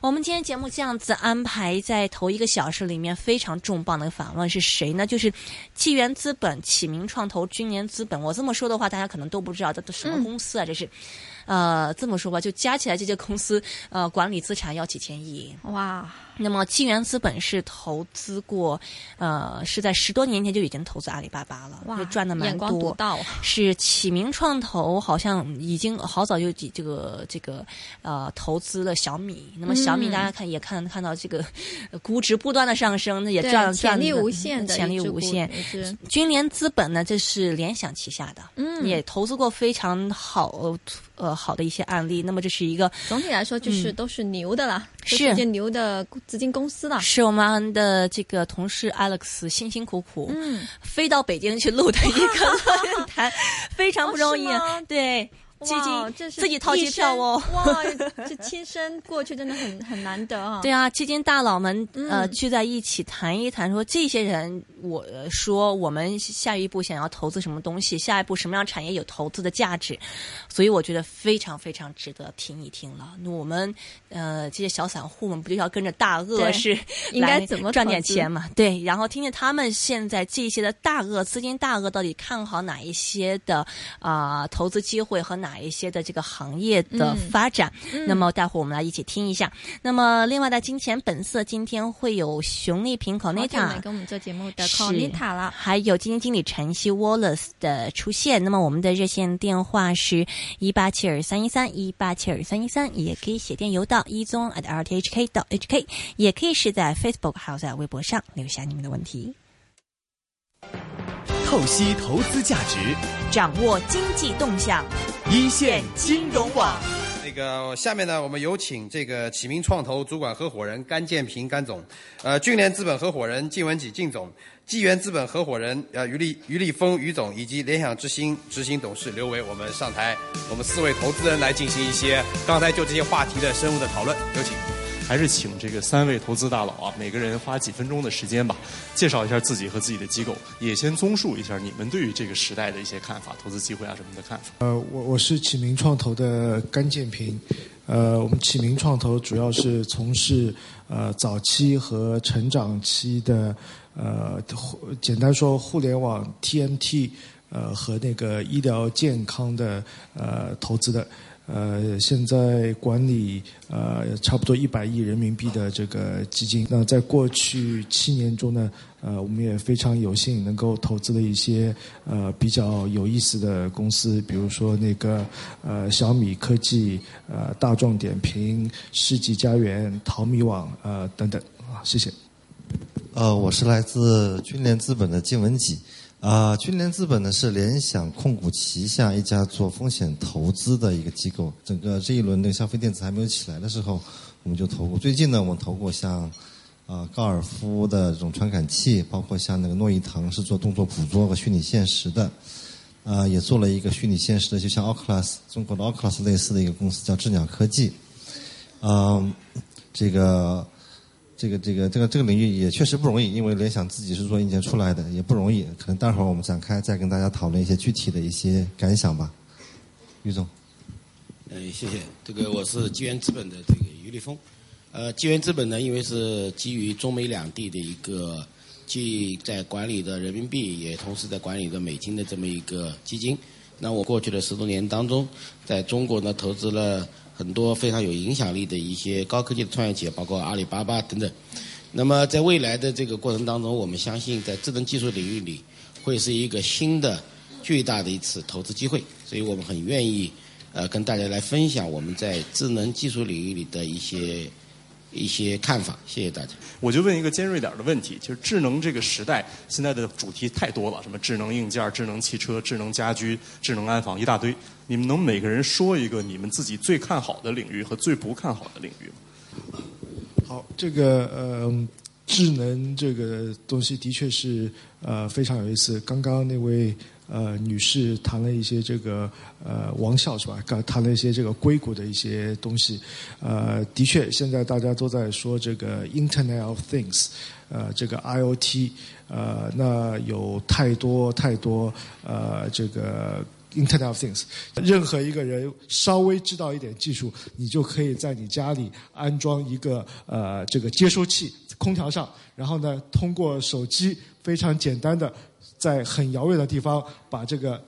我们今天节目这样子安排，在头一个小时里面非常重磅的访问是谁呢？就是纪元资本、启明创投、君联资本。我这么说的话，大家可能都不知道这都什么公司啊？这是。呃，这么说吧，就加起来这些公司，呃，管理资产要几千亿。哇！那么纪元资本是投资过，呃，是在十多年前就已经投资阿里巴巴了，哇，赚的蛮多。到是启明创投好像已经好早就这个这个呃投资了小米。那么小米大家看也看看到这个估值不断的上升，那也赚潜力无限的潜力无限。军联资本呢，这是联想旗下的，嗯，也投资过非常好。呃，好的一些案例，那么这是一个总体来说就是都是牛的了，是。件牛的资金公司啦。是我们的这个同事 Alex 辛辛苦苦，嗯，飞到北京去录的一个论坛，非常不容易，对。基金自己掏机票哦，哇，这亲身过去真的很很难得啊。对啊，基金大佬们呃聚在一起谈一谈，说这些人，我说我们下一步想要投资什么东西，下一步什么样产业有投资的价值，所以我觉得非常非常值得听一听了。那我们呃这些小散户们不就要跟着大鳄是应该怎么赚点钱嘛？对，然后听听他们现在这些的大鳄资金大鳄到底看好哪一些的啊投资机会和哪。哪一些的这个行业的发展？那么待会儿我们来一起听一下。那么另外的金钱本色今天会有熊丽萍 Conita 跟我们做节目的 Conita 了，还有基金经理晨曦 Wallace 的出现。那么我们的热线电话是一八七二三一三一八七二三一三，也可以写电邮到一宗 at rthk 到 hk，也可以是在 Facebook 还有在微博上留下你们的问题。透析投资价值，掌握经济动向，一线金融网。那个下面呢，我们有请这个启明创投主管合伙人甘建平甘总，呃，俊联资本合伙人靳文吉靳总，纪元资本合伙人呃于立于立峰于总，以及联想之星执行董事刘伟，我们上台，我们四位投资人来进行一些刚才就这些话题的深入的讨论，有请。还是请这个三位投资大佬啊，每个人花几分钟的时间吧，介绍一下自己和自己的机构，也先综述一下你们对于这个时代的一些看法、投资机会啊什么的看法。呃，我我是启明创投的甘建平，呃，我们启明创投主要是从事呃早期和成长期的呃，简单说互联网 TMT 呃和那个医疗健康的呃投资的。呃，现在管理呃差不多一百亿人民币的这个基金。那在过去七年中呢，呃，我们也非常有幸能够投资了一些呃比较有意思的公司，比如说那个呃小米科技、呃大众点评、世纪佳缘、淘米网呃等等啊，谢谢。呃，我是来自君联资本的金文吉。啊，君联资本呢是联想控股旗下一家做风险投资的一个机构。整个这一轮的消费电子还没有起来的时候，我们就投过。最近呢，我们投过像啊高尔夫的这种传感器，包括像那个诺伊腾是做动作捕捉和虚拟现实的，啊也做了一个虚拟现实的，就像 Oculus 中国的 Oculus 类似的一个公司叫智鸟科技。啊，这个。这个这个这个这个领域也确实不容易，因为联想自己是做硬件出来的，也不容易。可能待会儿我们展开再跟大家讨论一些具体的一些感想吧。于总，呃，谢谢。这个我是纪元资本的这个于立峰。呃，纪元资本呢，因为是基于中美两地的一个既在管理的人民币，也同时在管理的美金的这么一个基金。那我过去的十多年当中，在中国呢投资了。很多非常有影响力的一些高科技的创业企业，包括阿里巴巴等等。那么在未来的这个过程当中，我们相信在智能技术领域里会是一个新的巨大的一次投资机会，所以我们很愿意呃跟大家来分享我们在智能技术领域里的一些。一些看法，谢谢大家。我就问一个尖锐点的问题，就是智能这个时代，现在的主题太多了，什么智能硬件、智能汽车、智能家居、智能安防，一大堆。你们能每个人说一个你们自己最看好的领域和最不看好的领域吗？好，这个呃，智能这个东西的确是呃非常有意思。刚刚那位。呃，女士谈了一些这个呃，王笑是吧？刚谈了一些这个硅谷的一些东西。呃，的确，现在大家都在说这个 Internet of Things，呃，这个 IOT，呃，那有太多太多呃，这个 Internet of Things，任何一个人稍微知道一点技术，你就可以在你家里安装一个呃这个接收器，空调上，然后呢，通过手机非常简单的在很遥远的地方把这个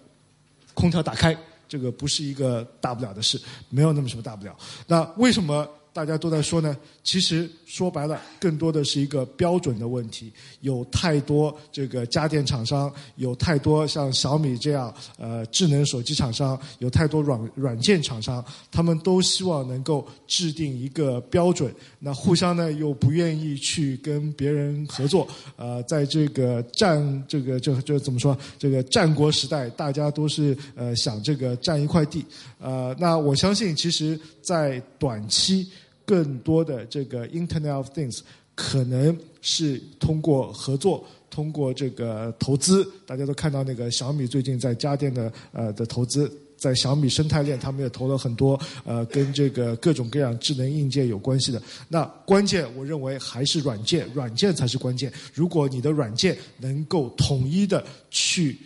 空调打开，这个不是一个大不了的事，没有那么什么大不了。那为什么大家都在说呢？其实说白了，更多的是一个标准的问题。有太多这个家电厂商，有太多像小米这样呃智能手机厂商，有太多软软件厂商，他们都希望能够制定一个标准。那互相呢又不愿意去跟别人合作。呃，在这个战这个这这怎么说？这个战国时代，大家都是呃想这个占一块地。呃，那我相信，其实，在短期。更多的这个 Internet of Things 可能是通过合作，通过这个投资。大家都看到那个小米最近在家电的呃的投资，在小米生态链，他们也投了很多呃跟这个各种各样智能硬件有关系的。那关键我认为还是软件，软件才是关键。如果你的软件能够统一的去。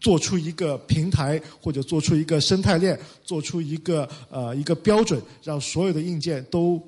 做出一个平台，或者做出一个生态链，做出一个呃一个标准，让所有的硬件都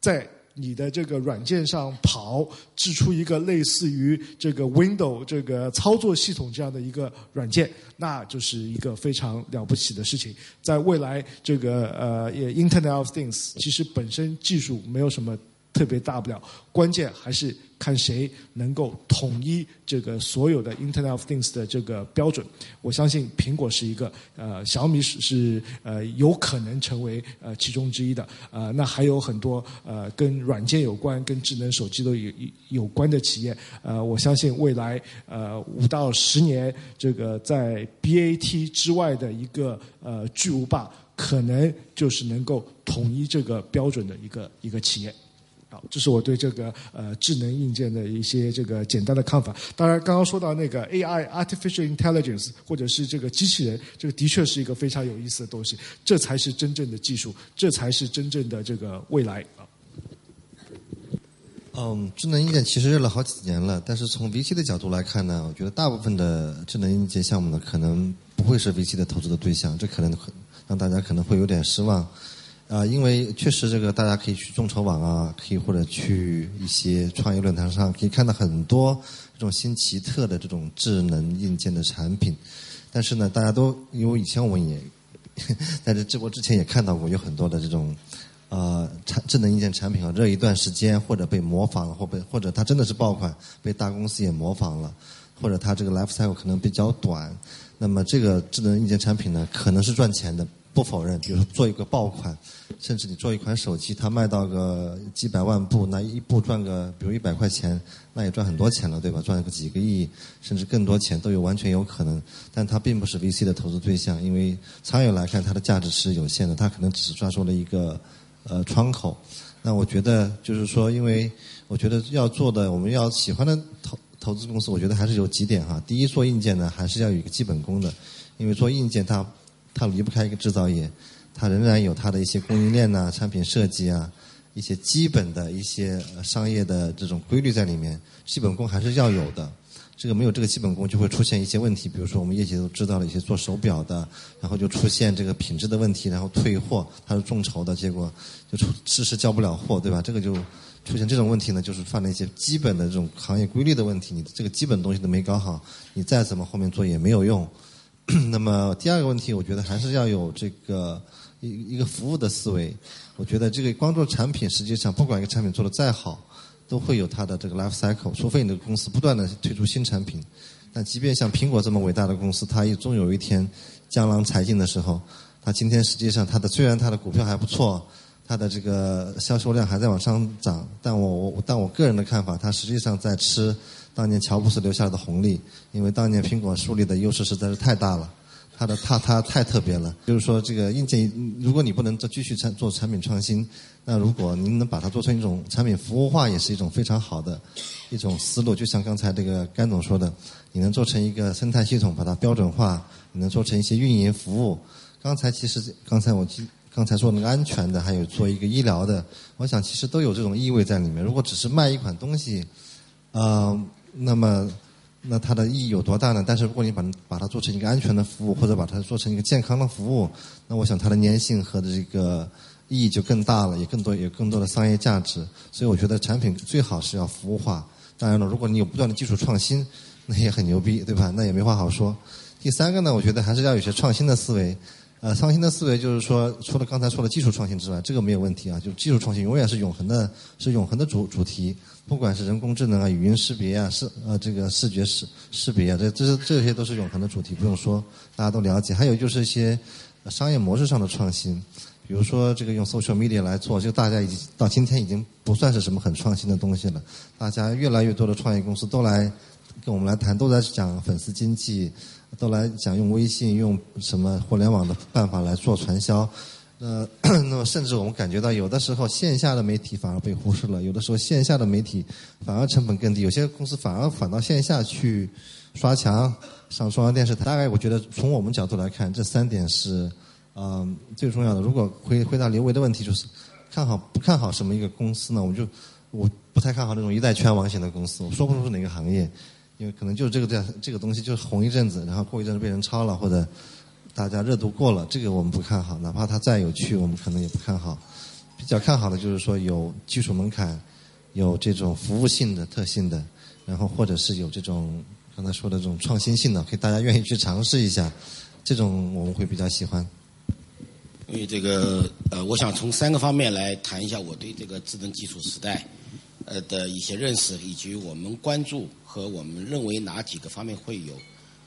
在你的这个软件上跑，制出一个类似于这个 Windows 这个操作系统这样的一个软件，那就是一个非常了不起的事情。在未来，这个呃也，Internet of Things 其实本身技术没有什么特别大不了，关键还是。看谁能够统一这个所有的 Internet of Things 的这个标准，我相信苹果是一个，呃，小米是是呃有可能成为呃其中之一的，呃，那还有很多呃跟软件有关、跟智能手机都有有关的企业，呃，我相信未来呃五到十年，这个在 BAT 之外的一个呃巨无霸，可能就是能够统一这个标准的一个一个企业。好，这是我对这个呃智能硬件的一些这个简单的看法。当然，刚刚说到那个 AI（Artificial Intelligence） 或者是这个机器人，这个的确是一个非常有意思的东西。这才是真正的技术，这才是真正的这个未来啊。嗯，智能硬件其实热了好几年了，但是从 VC 的角度来看呢，我觉得大部分的智能硬件项目呢，可能不会是 VC 的投资的对象，这可能让大家可能会有点失望。啊，因为确实这个大家可以去众筹网啊，可以或者去一些创业论坛上，可以看到很多这种新奇特的这种智能硬件的产品。但是呢，大家都因为以前我们也 在这直播之前也看到过，有很多的这种呃产智能硬件产品啊，这一段时间或者被模仿了，或被或者它真的是爆款，被大公司也模仿了，或者它这个 life cycle 可能比较短。那么这个智能硬件产品呢，可能是赚钱的。不否认，比如说做一个爆款，甚至你做一款手机，它卖到个几百万部，那一部赚个比如一百块钱，那也赚很多钱了，对吧？赚个几个亿，甚至更多钱都有完全有可能。但它并不是 VC 的投资对象，因为长远来看，它的价值是有限的，它可能只是抓住了一个呃窗口。那我觉得就是说，因为我觉得要做的，我们要喜欢的投投资公司，我觉得还是有几点哈。第一，做硬件呢，还是要有一个基本功的，因为做硬件它。它离不开一个制造业，它仍然有它的一些供应链呐、产品设计啊、一些基本的一些商业的这种规律在里面，基本功还是要有的。这个没有这个基本功，就会出现一些问题。比如说，我们业界都知道了一些做手表的，然后就出现这个品质的问题，然后退货，它是众筹的结果，就出迟迟交不了货，对吧？这个就出现这种问题呢，就是犯了一些基本的这种行业规律的问题。你这个基本东西都没搞好，你再怎么后面做也没有用。那么第二个问题，我觉得还是要有这个一一个服务的思维。我觉得这个光做产品，实际上不管一个产品做的再好，都会有它的这个 life cycle。除非你的公司不断的推出新产品，但即便像苹果这么伟大的公司，它也终有一天江郎才尽的时候。它今天实际上它的虽然它的股票还不错，它的这个销售量还在往上涨，但我我但我个人的看法，它实际上在吃。当年乔布斯留下来的红利，因为当年苹果树立的优势实在是太大了，它的它它太特别了。就是说，这个硬件，如果你不能再继续产做产品创新，那如果您能把它做成一种产品服务化，也是一种非常好的一种思路。就像刚才这个甘总说的，你能做成一个生态系统，把它标准化，你能做成一些运营服务。刚才其实刚才我刚才说那个安全的，还有做一个医疗的，我想其实都有这种意味在里面。如果只是卖一款东西，嗯。那么，那它的意义有多大呢？但是如果你把把它做成一个安全的服务，或者把它做成一个健康的服务，那我想它的粘性和这个意义就更大了，也更多有更多的商业价值。所以我觉得产品最好是要服务化。当然了，如果你有不断的技术创新，那也很牛逼，对吧？那也没话好说。第三个呢，我觉得还是要有些创新的思维。呃，创新的思维就是说，除了刚才说的技术创新之外，这个没有问题啊。就技术创新永远是永恒的，是永恒的主主题。不管是人工智能啊、语音识别啊、视呃这个视觉识识别啊，这这是这些都是永恒的主题，不用说，大家都了解。还有就是一些商业模式上的创新，比如说这个用 social media 来做，就大家已经到今天已经不算是什么很创新的东西了。大家越来越多的创业公司都来跟我们来谈，都在讲粉丝经济。都来讲用微信、用什么互联网的办法来做传销，呃，那么甚至我们感觉到有的时候线下的媒体反而被忽视了，有的时候线下的媒体反而成本更低，有些公司反而反到线下去刷墙、上中央电视台。大概我觉得从我们角度来看，这三点是嗯最重要的。如果回回答刘维的问题，就是看好不看好什么一个公司呢？我就我不太看好那种一代圈王型的公司，我说不出是哪个行业。因为可能就是这个这这个东西就是红一阵子，然后过一阵子被人抄了，或者大家热度过了，这个我们不看好。哪怕它再有趣，我们可能也不看好。比较看好的就是说有技术门槛，有这种服务性的特性的，然后或者是有这种刚才说的这种创新性的，可以大家愿意去尝试一下，这种我们会比较喜欢。因为这个呃，我想从三个方面来谈一下我对这个智能技术时代呃的一些认识，以及我们关注。和我们认为哪几个方面会有，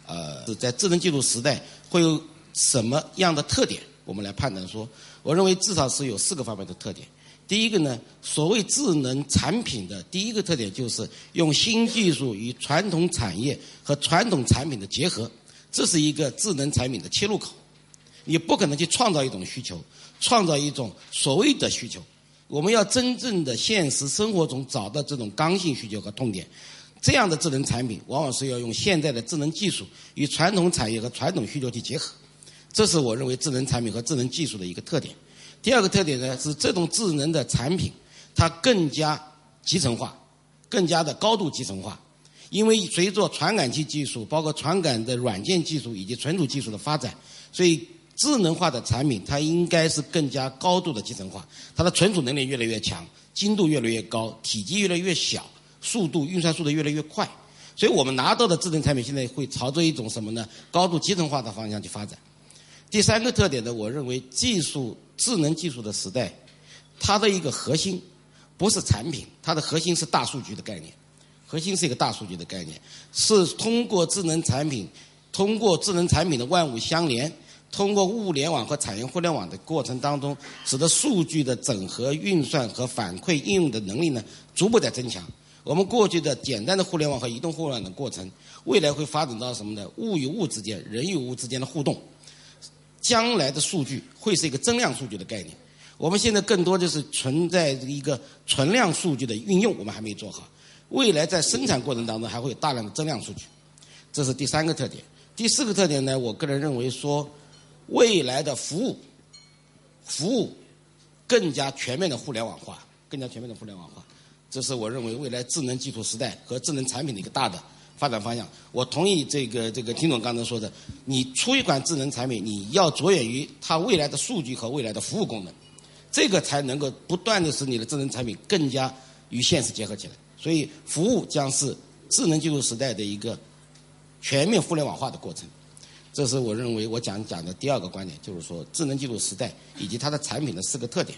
呃，在智能技术时代会有什么样的特点？我们来判断说，我认为至少是有四个方面的特点。第一个呢，所谓智能产品的第一个特点就是用新技术与传统产业和传统产品的结合，这是一个智能产品的切入口。你不可能去创造一种需求，创造一种所谓的需求。我们要真正的现实生活中找到这种刚性需求和痛点。这样的智能产品，往往是要用现在的智能技术与传统产业和传统需求去结合，这是我认为智能产品和智能技术的一个特点。第二个特点呢，是这种智能的产品，它更加集成化，更加的高度集成化。因为随着传感器技术、包括传感的软件技术以及存储技术的发展，所以智能化的产品它应该是更加高度的集成化，它的存储能力越来越强，精度越来越高，体积越来越小。速度运算速度越来越快，所以我们拿到的智能产品现在会朝着一种什么呢？高度集成化的方向去发展。第三个特点呢，我认为技术智能技术的时代，它的一个核心不是产品，它的核心是大数据的概念，核心是一个大数据的概念，是通过智能产品，通过智能产品的万物相连，通过物联网和产业互联网的过程当中，使得数据的整合、运算和反馈应用的能力呢，逐步在增强。我们过去的简单的互联网和移动互联网的过程，未来会发展到什么呢？物与物之间、人与物之间的互动。将来的数据会是一个增量数据的概念。我们现在更多就是存在一个存量数据的运用，我们还没做好。未来在生产过程当中还会有大量的增量数据，这是第三个特点。第四个特点呢？我个人认为说，未来的服务服务更加全面的互联网化，更加全面的互联网化。这是我认为未来智能技术时代和智能产品的一个大的发展方向。我同意这个这个听总刚才说的，你出一款智能产品，你要着眼于它未来的数据和未来的服务功能，这个才能够不断的使你的智能产品更加与现实结合起来。所以，服务将是智能技术时代的一个全面互联网化的过程。这是我认为我讲讲的第二个观点，就是说智能技术时代以及它的产品的四个特点。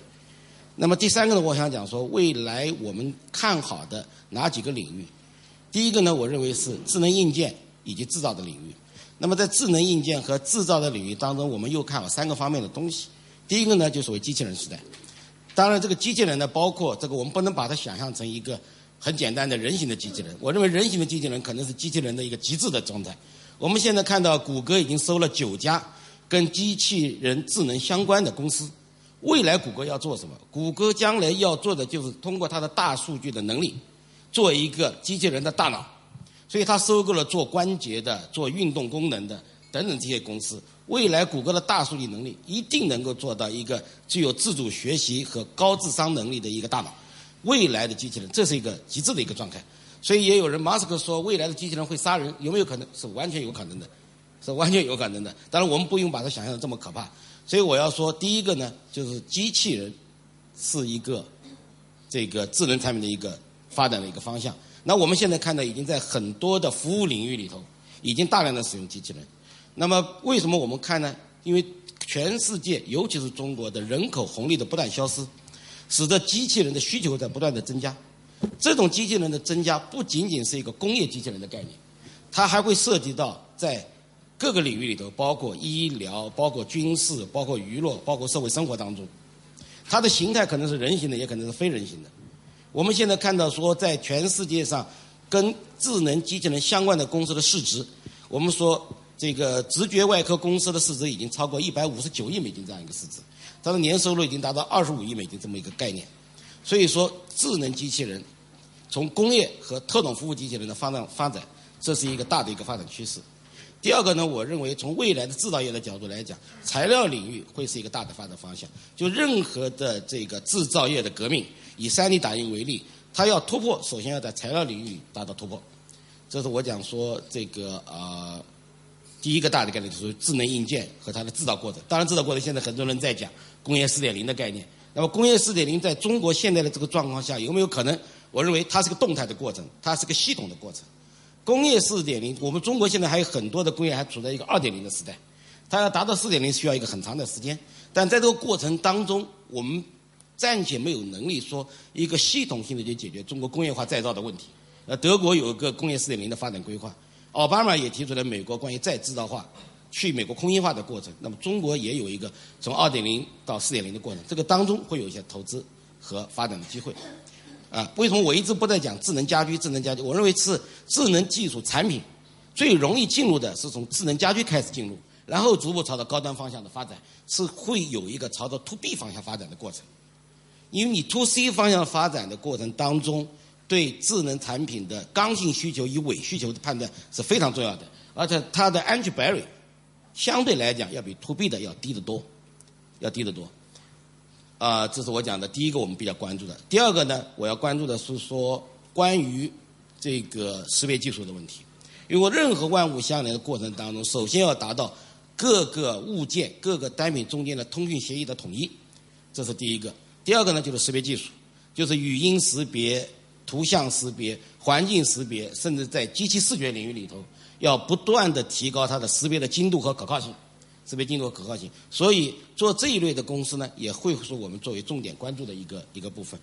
那么第三个呢，我想讲说未来我们看好的哪几个领域？第一个呢，我认为是智能硬件以及制造的领域。那么在智能硬件和制造的领域当中，我们又看好三个方面的东西。第一个呢，就所谓机器人时代。当然，这个机器人呢，包括这个我们不能把它想象成一个很简单的人形的机器人。我认为人形的机器人可能是机器人的一个极致的状态。我们现在看到，谷歌已经收了九家跟机器人智能相关的公司。未来谷歌要做什么？谷歌将来要做的就是通过它的大数据的能力，做一个机器人的大脑。所以它收购了做关节的、做运动功能的等等这些公司。未来谷歌的大数据能力一定能够做到一个具有自主学习和高智商能力的一个大脑。未来的机器人，这是一个极致的一个状态。所以也有人，马斯克说未来的机器人会杀人，有没有可能？是完全有可能的，是完全有可能的。当然，我们不用把它想象的这么可怕。所以我要说，第一个呢，就是机器人是一个这个智能产品的一个发展的一个方向。那我们现在看到，已经在很多的服务领域里头，已经大量的使用机器人。那么为什么我们看呢？因为全世界，尤其是中国的人口红利的不断消失，使得机器人的需求在不断的增加。这种机器人的增加不仅仅是一个工业机器人的概念，它还会涉及到在各个领域里头，包括医疗、包括军事、包括娱乐、包括社会生活当中，它的形态可能是人形的，也可能是非人形的。我们现在看到说，在全世界上跟智能机器人相关的公司的市值，我们说这个直觉外科公司的市值已经超过一百五十九亿美金这样一个市值，它的年收入已经达到二十五亿美金这么一个概念。所以说，智能机器人从工业和特种服务机器人的发展发展，这是一个大的一个发展趋势。第二个呢，我认为从未来的制造业的角度来讲，材料领域会是一个大的发展方向。就任何的这个制造业的革命。以 3D 打印为例，它要突破，首先要在材料领域里达到突破。这是我讲说这个呃，第一个大的概念就是智能硬件和它的制造过程。当然，制造过程现在很多人在讲工业4.0的概念。那么，工业4.0在中国现在的这个状况下有没有可能？我认为它是个动态的过程，它是个系统的过程。工业4.0，我们中国现在还有很多的工业还处在一个2.0的时代，它要达到4.0需要一个很长的时间。但在这个过程当中，我们暂且没有能力说一个系统性的去解决中国工业化再造的问题。呃，德国有一个工业四点零的发展规划，奥巴马也提出了美国关于再制造化、去美国空心化的过程。那么中国也有一个从二点零到四点零的过程，这个当中会有一些投资和发展的机会。啊，为什么我一直不在讲智能家居？智能家居，我认为是智能技术产品最容易进入的是从智能家居开始进入，然后逐步朝着高端方向的发展，是会有一个朝着 to B 方向发展的过程。因为你 to C 方向发展的过程当中，对智能产品的刚性需求与伪需求的判断是非常重要的，而且它的 entry barrier 相对来讲要比 to B 的要低得多，要低得多。啊，这是我讲的第一个我们比较关注的。第二个呢，我要关注的是说关于这个识别技术的问题，因为任何万物相连的过程当中，首先要达到各个物件、各个单品中间的通讯协议的统一，这是第一个。第二个呢，就是识别技术，就是语音识别、图像识别、环境识别，甚至在机器视觉领域里头，要不断的提高它的识别的精度和可靠性，识别精度和可靠性。所以做这一类的公司呢，也会是我们作为重点关注的一个一个部分。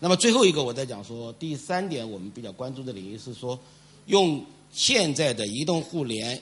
那么最后一个，我在讲说第三点，我们比较关注的领域是说，用现在的移动互联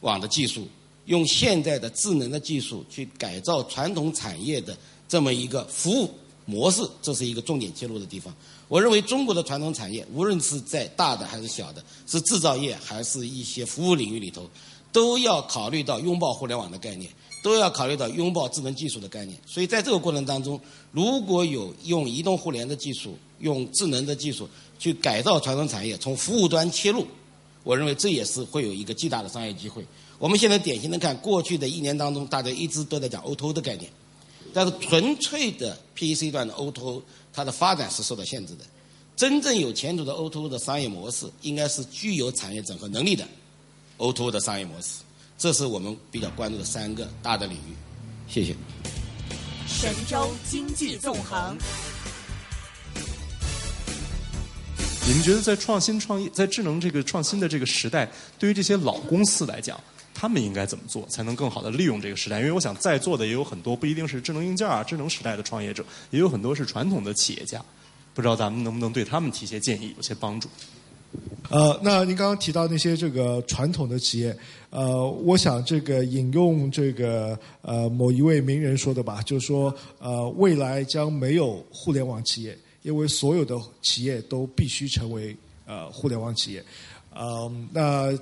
网的技术，用现在的智能的技术去改造传统产业的。这么一个服务模式，这是一个重点切入的地方。我认为中国的传统产业，无论是在大的还是小的，是制造业还是一些服务领域里头，都要考虑到拥抱互联网的概念，都要考虑到拥抱智能技术的概念。所以在这个过程当中，如果有用移动互联的技术、用智能的技术去改造传统产业，从服务端切入，我认为这也是会有一个巨大的商业机会。我们现在典型的看过去的一年当中，大家一直都在讲 O2O 的概念。但是纯粹的 PEC 段的 O2O，它的发展是受到限制的。真正有前途的 O2O 的商业模式，应该是具有产业整合能力的 O2O 的商业模式。这是我们比较关注的三个大的领域。谢谢。神州经济纵横。你们觉得在创新创业、在智能这个创新的这个时代，对于这些老公司来讲？他们应该怎么做才能更好的利用这个时代？因为我想在座的也有很多不一定是智能硬件啊、智能时代的创业者，也有很多是传统的企业家，不知道咱们能不能对他们提些建议，有些帮助。呃，那您刚刚提到那些这个传统的企业，呃，我想这个引用这个呃某一位名人说的吧，就是说呃未来将没有互联网企业，因为所有的企业都必须成为呃互联网企业。嗯，那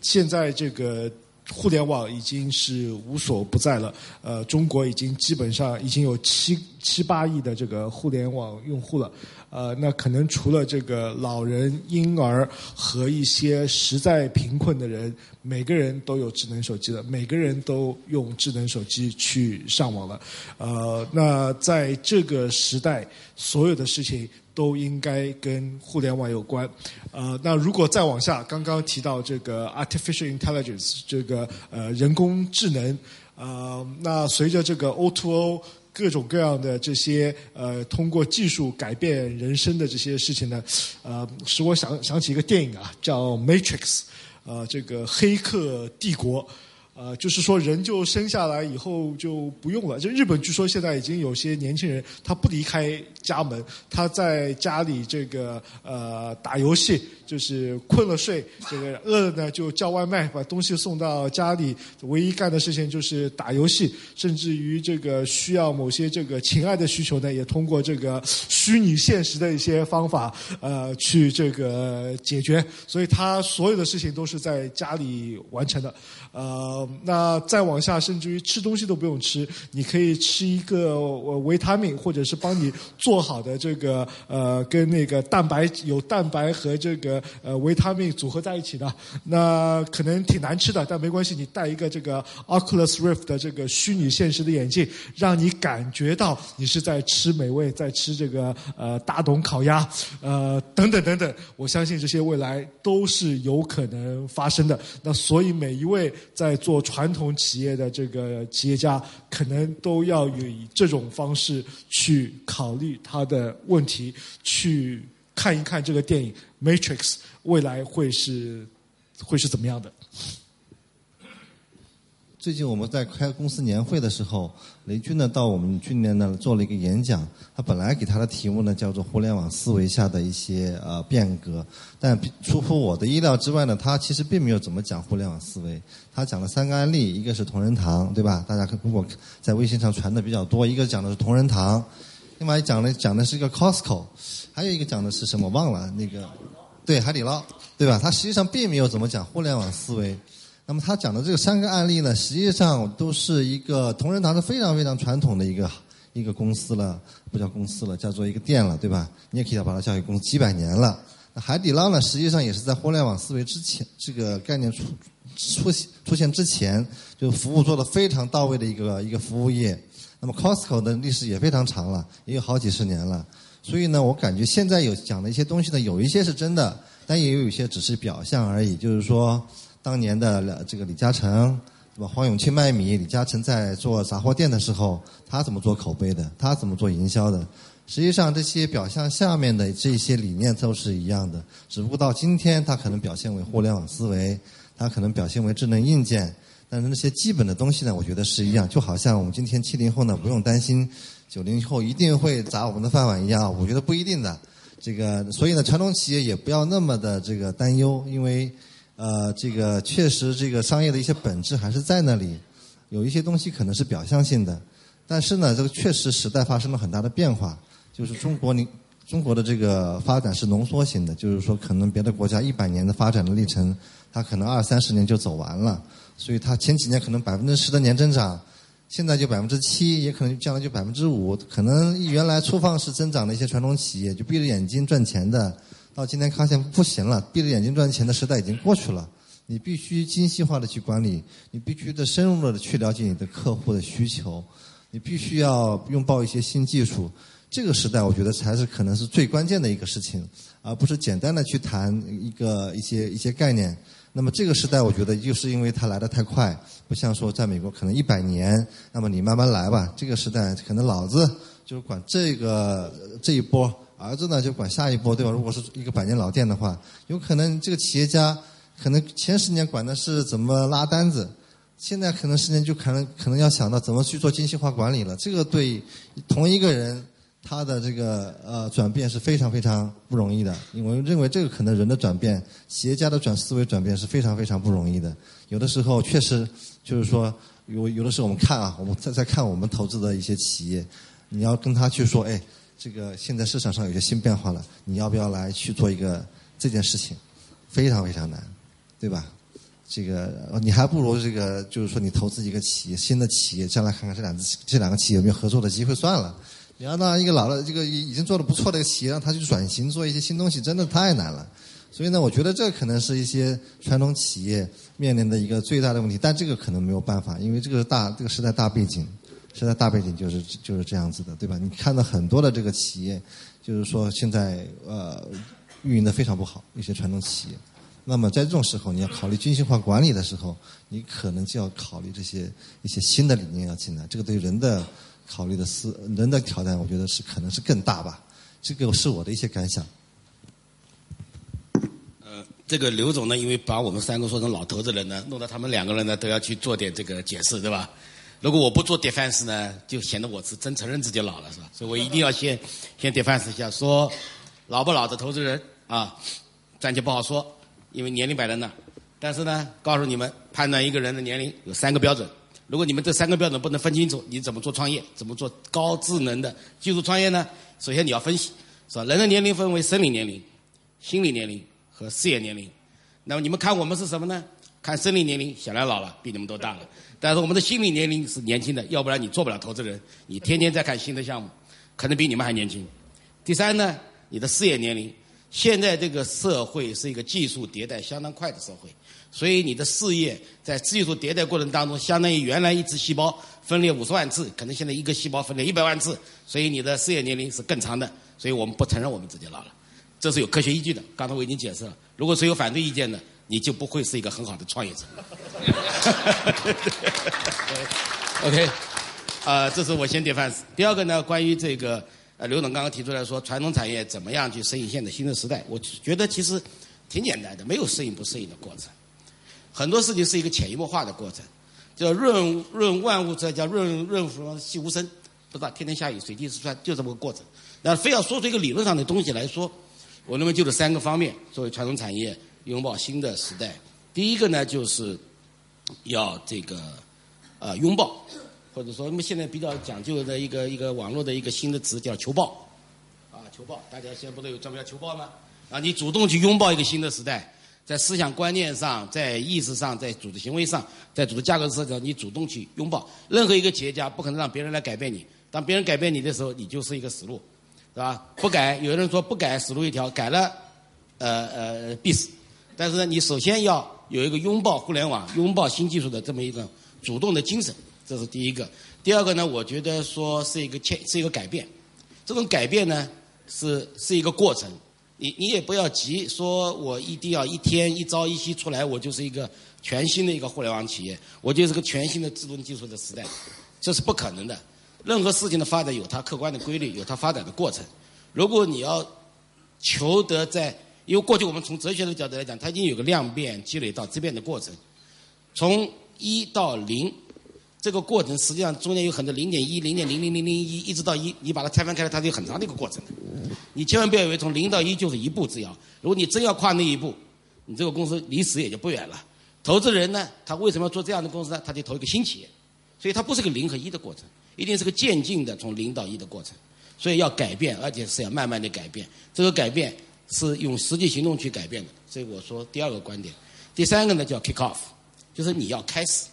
现在这个。互联网已经是无所不在了，呃，中国已经基本上已经有七七八亿的这个互联网用户了，呃，那可能除了这个老人、婴儿和一些实在贫困的人，每个人都有智能手机了，每个人都用智能手机去上网了，呃，那在这个时代，所有的事情都应该跟互联网有关，呃，那如果再往下，刚刚提到这个 artificial intelligence 这个呃人工智能，呃，那随着这个 O to O 各种各样的这些呃，通过技术改变人生的这些事情呢，呃，使我想想起一个电影啊，叫《Matrix》，呃，这个黑客帝国。呃，就是说人就生下来以后就不用了。就日本据说现在已经有些年轻人他不离开家门，他在家里这个呃打游戏，就是困了睡，这个饿了呢就叫外卖，把东西送到家里。唯一干的事情就是打游戏，甚至于这个需要某些这个情爱的需求呢，也通过这个虚拟现实的一些方法呃去这个解决。所以他所有的事情都是在家里完成的，呃。那再往下，甚至于吃东西都不用吃，你可以吃一个维他命，或者是帮你做好的这个呃，跟那个蛋白有蛋白和这个呃维他命组合在一起的。那可能挺难吃的，但没关系，你戴一个这个 Oculus Rift 的这个虚拟现实的眼镜，让你感觉到你是在吃美味，在吃这个呃大董烤鸭，呃等等等等。我相信这些未来都是有可能发生的。那所以每一位在做传统企业的这个企业家，可能都要以这种方式去考虑他的问题，去看一看这个电影《Matrix》未来会是会是怎么样的。最近我们在开公司年会的时候，雷军呢到我们去年呢做了一个演讲。他本来给他的题目呢叫做“互联网思维下的一些呃变革”，但出乎我的意料之外呢，他其实并没有怎么讲互联网思维。他讲了三个案例，一个是同仁堂，对吧？大家如果在微信上传的比较多，一个讲的是同仁堂，另外讲的讲的是一个 Costco，还有一个讲的是什么忘了那个，对海底捞，对吧？他实际上并没有怎么讲互联网思维。那么他讲的这个三个案例呢，实际上都是一个同仁堂是非常非常传统的一个一个公司了，不叫公司了，叫做一个店了，对吧？你也可以把它叫一个公司，几百年了。那海底捞呢，实际上也是在互联网思维之前，这个概念出出现出现之前，就服务做的非常到位的一个一个服务业。那么 Costco 的历史也非常长了，也有好几十年了。所以呢，我感觉现在有讲的一些东西呢，有一些是真的，但也有一些只是表象而已，就是说。当年的这个李嘉诚，对吧？黄永庆卖米，李嘉诚在做杂货店的时候，他怎么做口碑的？他怎么做营销的？实际上，这些表象下面的这些理念都是一样的，只不过到今天，它可能表现为互联网思维，它可能表现为智能硬件，但是那些基本的东西呢，我觉得是一样。就好像我们今天七零后呢，不用担心九零后一定会砸我们的饭碗一样，我觉得不一定的。这个，所以呢，传统企业也不要那么的这个担忧，因为。呃，这个确实，这个商业的一些本质还是在那里，有一些东西可能是表象性的，但是呢，这个确实时代发生了很大的变化，就是中国你中国的这个发展是浓缩型的，就是说可能别的国家一百年的发展的历程，它可能二三十年就走完了，所以它前几年可能百分之十的年增长，现在就百分之七，也可能将来就百分之五，可能原来粗放式增长的一些传统企业就闭着眼睛赚钱的。到今天发现不行了，闭着眼睛赚钱的时代已经过去了。你必须精细化的去管理，你必须的深入的去了解你的客户的需求，你必须要拥抱一些新技术。这个时代，我觉得才是可能是最关键的一个事情，而不是简单的去谈一个一些一些概念。那么这个时代，我觉得就是因为它来的太快，不像说在美国可能一百年，那么你慢慢来吧。这个时代可能老子就是管这个这一波。儿子呢就管下一波，对吧？如果是一个百年老店的话，有可能这个企业家可能前十年管的是怎么拉单子，现在可能十年就可能可能要想到怎么去做精细化管理了。这个对同一个人他的这个呃转变是非常非常不容易的，因为认为这个可能人的转变，企业家的转思维转变是非常非常不容易的。有的时候确实就是说有有的时候我们看啊，我们在在看我们投资的一些企业，你要跟他去说，哎。这个现在市场上有些新变化了，你要不要来去做一个这件事情？非常非常难，对吧？这个你还不如这个，就是说你投资一个企业，新的企业，将来看看这两只这两个企业有没有合作的机会算了。你要让一个老的这个已经做的不错的企业让他去转型做一些新东西，真的太难了。所以呢，我觉得这可能是一些传统企业面临的一个最大的问题，但这个可能没有办法，因为这个大这个时代大背景，时代大背景就是就是这样子的，对吧？你看到很多的这个企业，就是说现在呃运营的非常不好，一些传统企业。那么在这种时候，你要考虑精细化管理的时候，你可能就要考虑这些一些新的理念要进来，这个对人的考虑的思人的挑战，我觉得是可能是更大吧。这个是我的一些感想。呃这个刘总呢，因为把我们三个说成老头子人呢，弄得他们两个人呢都要去做点这个解释，对吧？如果我不做 defense 呢，就显得我是真承认自己老了，是吧？所以我一定要先先 defense 一下，说老不老的投资人啊，暂且不好说，因为年龄摆在那。但是呢，告诉你们，判断一个人的年龄有三个标准。如果你们这三个标准不能分清楚，你怎么做创业？怎么做高智能的技术创业呢？首先你要分析，是吧？人的年龄分为生理年龄、心理年龄。和事业年龄，那么你们看我们是什么呢？看生理年龄显然老了，比你们都大了。但是我们的心理年龄是年轻的，要不然你做不了投资人。你天天在看新的项目，可能比你们还年轻。第三呢，你的事业年龄，现在这个社会是一个技术迭代相当快的社会，所以你的事业在技术迭代过程当中，相当于原来一只细胞分裂五十万次，可能现在一个细胞分裂一百万次，所以你的事业年龄是更长的。所以我们不承认我们自己老了。这是有科学依据的，刚才我已经解释了。如果是有反对意见的，你就不会是一个很好的创业者。OK，啊，这是我先点范式。第二个呢，关于这个呃，刘总刚刚提出来说，传统产业怎么样去适应现在新的时代？我觉得其实挺简单的，没有适应不适应的过程。很多事情是一个潜移默化的过程，叫润润万物者，叫润润什么细无声，不知道天天下雨水滴石穿，就这么个过程。那非要说出一个理论上的东西来说。我认为就这三个方面，作为传统产业拥抱新的时代。第一个呢，就是要这个呃拥抱，或者说我们现在比较讲究的一个一个网络的一个新的词叫求报，啊求报，大家现在不都有专门叫求报吗？啊，你主动去拥抱一个新的时代，在思想观念上，在意识上，在组织行为上，在组织架构上，你主动去拥抱。任何一个企业家不可能让别人来改变你，当别人改变你的时候，你就是一个死路。是吧？不改，有人说不改死路一条，改了，呃呃必死。但是呢，你首先要有一个拥抱互联网、拥抱新技术的这么一个主动的精神，这是第一个。第二个呢，我觉得说是一个切，是一个改变。这种改变呢，是是一个过程。你你也不要急，说我一定要一天一朝一夕出来，我就是一个全新的一个互联网企业，我就是个全新的自动技术的时代，这是不可能的。任何事情的发展有它客观的规律，有它发展的过程。如果你要求得在，因为过去我们从哲学的角度来讲，它已经有个量变积累到质变的过程。从一到零这个过程，实际上中间有很多零点一、零点零零零零一，一直到一，你把它拆分开来，它是有很长的一个过程。你千万不要以为从零到一就是一步之遥。如果你真要跨那一步，你这个公司离死也就不远了。投资人呢，他为什么要做这样的公司呢？他就投一个新企业，所以它不是个零和一的过程。一定是个渐进的从零到一的过程，所以要改变，而且是要慢慢的改变。这个改变是用实际行动去改变的。所以我说第二个观点，第三个呢叫 kick off，就是你要开始，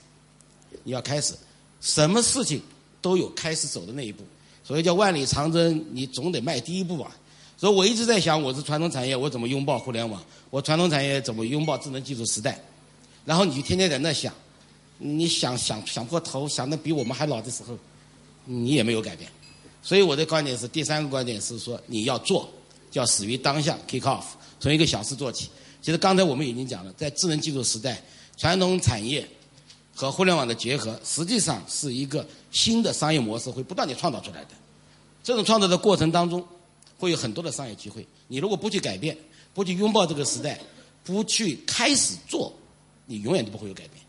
你要开始，什么事情都有开始走的那一步。所以叫万里长征，你总得迈第一步吧。所以我一直在想，我是传统产业，我怎么拥抱互联网？我传统产业怎么拥抱智能技术时代？然后你就天天在那想，你想想想破头，想的比我们还老的时候。你也没有改变，所以我的观点是，第三个观点是说，你要做，叫始于当下，kick off，从一个小事做起。其实刚才我们已经讲了，在智能技术时代，传统产业和互联网的结合，实际上是一个新的商业模式会不断的创造出来的。这种创造的过程当中，会有很多的商业机会。你如果不去改变，不去拥抱这个时代，不去开始做，你永远都不会有改变。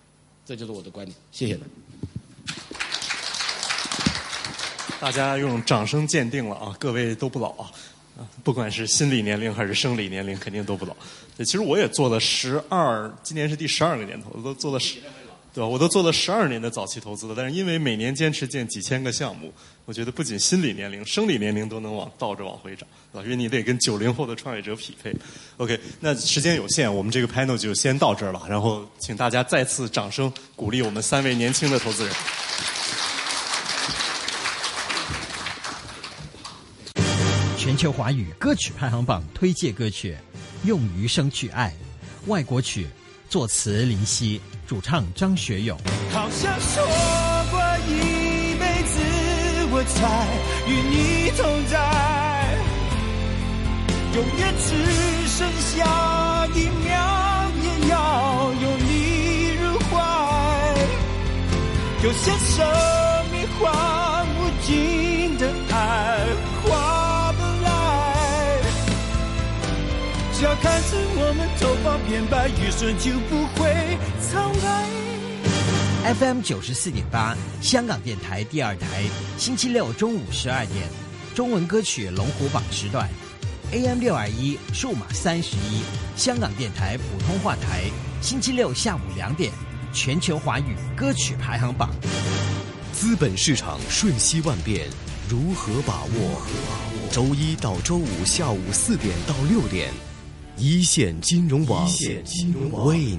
这就是我的观点。谢谢。大家用掌声鉴定了啊！各位都不老啊，不管是心理年龄还是生理年龄，肯定都不老。其实我也做了十二，今年是第十二个年头，我都做了十，对吧？我都做了十二年的早期投资了。但是因为每年坚持建几千个项目，我觉得不仅心理年龄、生理年龄都能往倒着往回涨，对吧？因为你得跟九零后的创业者匹配。OK，那时间有限，我们这个 panel 就先到这儿了。然后请大家再次掌声鼓励我们三位年轻的投资人。全球华语歌曲排行榜推介歌曲，《用余生去爱》，外国曲，作词林夕，主唱张学友。好像说过一辈子，我才与你同在，永远只剩下一秒，也要有你入怀，有些生命换不尽只要看着我们头发变白，余生就不会苍白。FM 九十四点八，香港电台第二台，星期六中午十二点，中文歌曲龙虎榜时段；AM 六二一，数码三十一，香港电台普通话台，星期六下午两点，全球华语歌曲排行榜。资本市场瞬息万变，如何把握？周一到周五下午四点到六点，一线金融网为你。